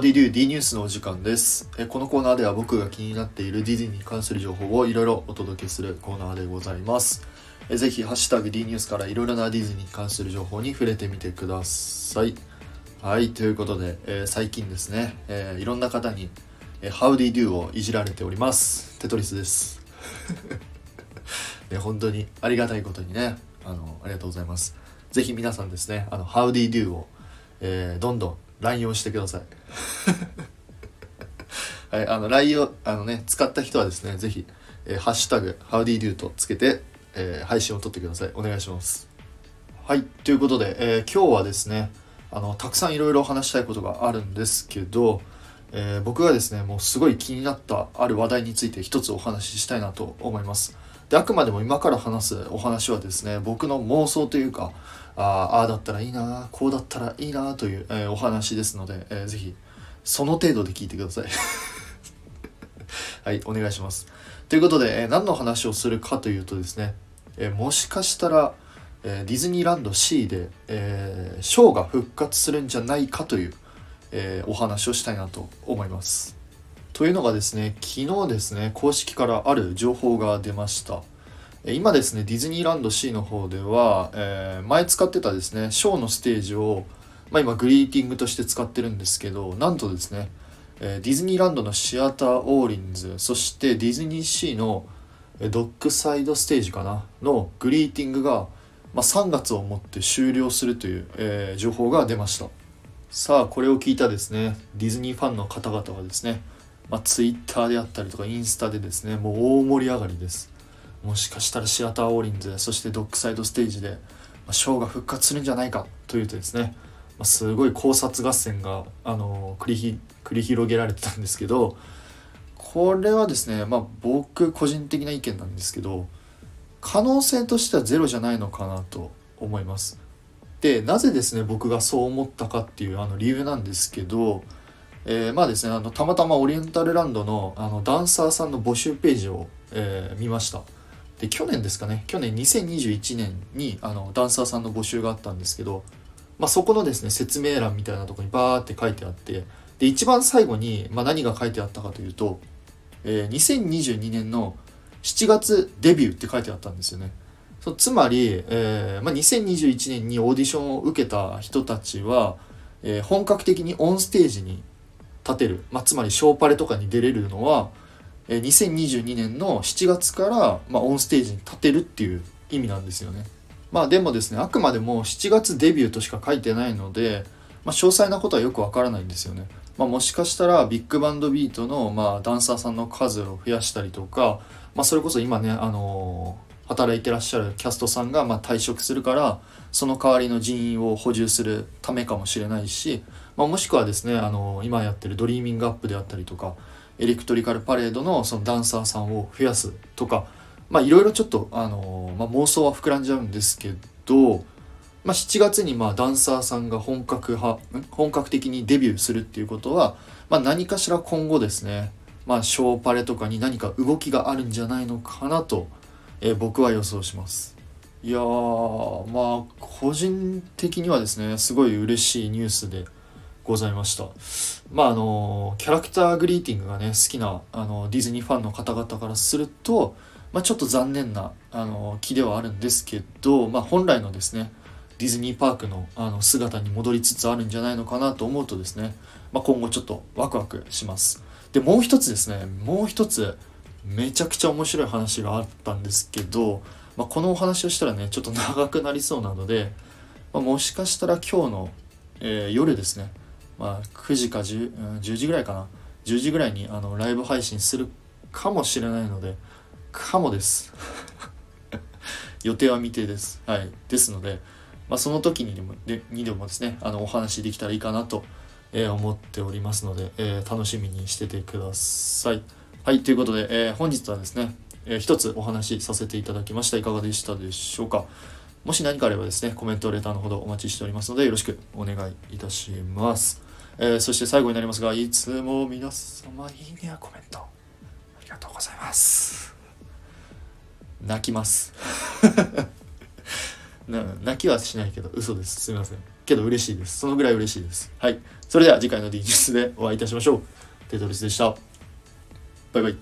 How did you D ニュースのお時間です。このコーナーでは僕が気になっているディズニーに関する情報をいろいろお届けするコーナーでございます。ぜひハッシュタグ D ニュースからいろいろなディズニーに関する情報に触れてみてください。はいということで、えー、最近ですね、えー、いろんな方に、えー、How did you をいじられております。テトリスです。ね、本当にありがたいことにねあのありがとうございます。ぜひ皆さんですねあの How d d o を、えー、どんどん乱用してください はい、あの、LINE を、あのね、使った人はですね、ぜひ、えー、ハッシュタグ、howdydo とつけて、えー、配信を撮ってください。お願いします。はい、ということで、えー、今日はですね、あの、たくさんいろいろ話したいことがあるんですけど、えー、僕がですね、もうすごい気になったある話題について一つお話ししたいなと思います。で、あくまでも今から話すお話はですね、僕の妄想というか、ああだったらいいなこうだったらいいなという、えー、お話ですので、えー、ぜひその程度で聞いてください。はいお願いします。ということで、えー、何の話をするかというとですね、えー、もしかしたら、えー、ディズニーランド C で、えー、ショーが復活するんじゃないかという、え、お話をしたいなと思います。というのがですね昨日ですね公式からある情報が出ました。今ですねディズニーランド C の方では、えー、前使ってたですねショーのステージを、まあ、今グリーティングとして使ってるんですけどなんとですね、え、ディズニーランドのシアターオーリンズそしてディズニーシーのドッグサイドステージかなのグリーティングが、まあ、3月をもって終了するという、えー、情報が出ました。さあこれを聞いたですねディズニーファンの方々はですね、まあ、Twitter であったりとかインスタでですねもう大盛り上がりですもしかしたらシアターオーリンズそしてドッグサイドステージで、まショーが復活するんじゃないかというとですね、まあ、すごい考察合戦が、あの繰り繰り広げられてたんですけどこれはですね、まあ、僕個人的な意見なんですけど可能性としてはゼロじゃないのかなと思います。でなぜですね僕がそう思ったかっていうあの理由なんですけど、えー、まあですねあのたまたまオリエンタルランドのあのダンサーさんの募集ページを、えー、見ました。で去年ですかね去年2021年にあのダンサーさんの募集があったんですけど、まあ、そこのですね説明欄みたいなとこにバーって書いてあってで一番最後に、まあ、何が書いてあったかというと、えー、2022年の7月デビューって書いてあったんですよね。そつまり、えーまあ、2021年にオーディションを受けた人たちは、えー、本格的にオンステージに立てる、まあ、つまりショーパレとかに出れるのはえ2022年の7月から、まあ、オンステージに立てるっていう意味なんですよね。まあでもですね、あくまでも7月デビューとしか書いてないので、まあ、詳細なことはよくわからないんですよね。まあ、もしかしたらビッグバンドビートの、まあ、ダンサーさんの数を増やしたりとか、まあ、それこそ今ね、あのー、働いてらっしゃるキャストさんがま退職するからその代わりの人員を補充するためかもしれないし、まあ、もしくはですね、あの、今やってるドリーミングアップであったりとか、エレクトリカルパレードのそのダンサーさんを増やすとかいろいろちょっと、あのまあ、妄想は膨らんじゃうんですけど、まあ、7月にまあダンサーさんが本格派本格的にデビューするっていうことは、まあ、何かしら今後ですね、まあ、ショーパレとかに何か動きがあるんじゃないのかなと、えー、僕は予想します。いやーまあ個人的にはですねすごい嬉しいニュースでございました。まああのキャラクターグリーティングがね好きなあのディズニーファンの方々からすると、まあ、ちょっと残念なあの気ではあるんですけど、まあ、本来のですねディズニーパークのあの姿に戻りつつあるんじゃないのかなと思うとですね、まあ、今後ちょっとワクワクします。でもう一つですねもう一つめちゃくちゃ面白い話があったんですけど、まあ、このお話をしたらねちょっと長くなりそうなので、まあ、もしかしたら今日の、えー、夜ですねまあ、9時か 10, 10時ぐらいかな10時ぐらいにあのライブ配信するかもしれないのでかもです。予定は未定です。はい。ですので、まあ、その時にでもでにでもですねあのお話できたらいいかなと、え、思っておりますので、えー、楽しみにしててください。はいということで、えー、本日はですね、えー、一つお話しさせていただきました。いかがでしたでしょうか？もし何かあればですねコメントレターのほどお待ちしておりますのでよろしくお願いいたします。えー、そして最後になりますがいつも皆様いいねやコメント。ありがとうございます。泣きます。泣きはしないけど嘘です。すみません。けど嬉しいです。そのぐらい嬉しいです。はい。それでは次回の D ニュースでお会いいたしましょう。テトリスでした。バイバイ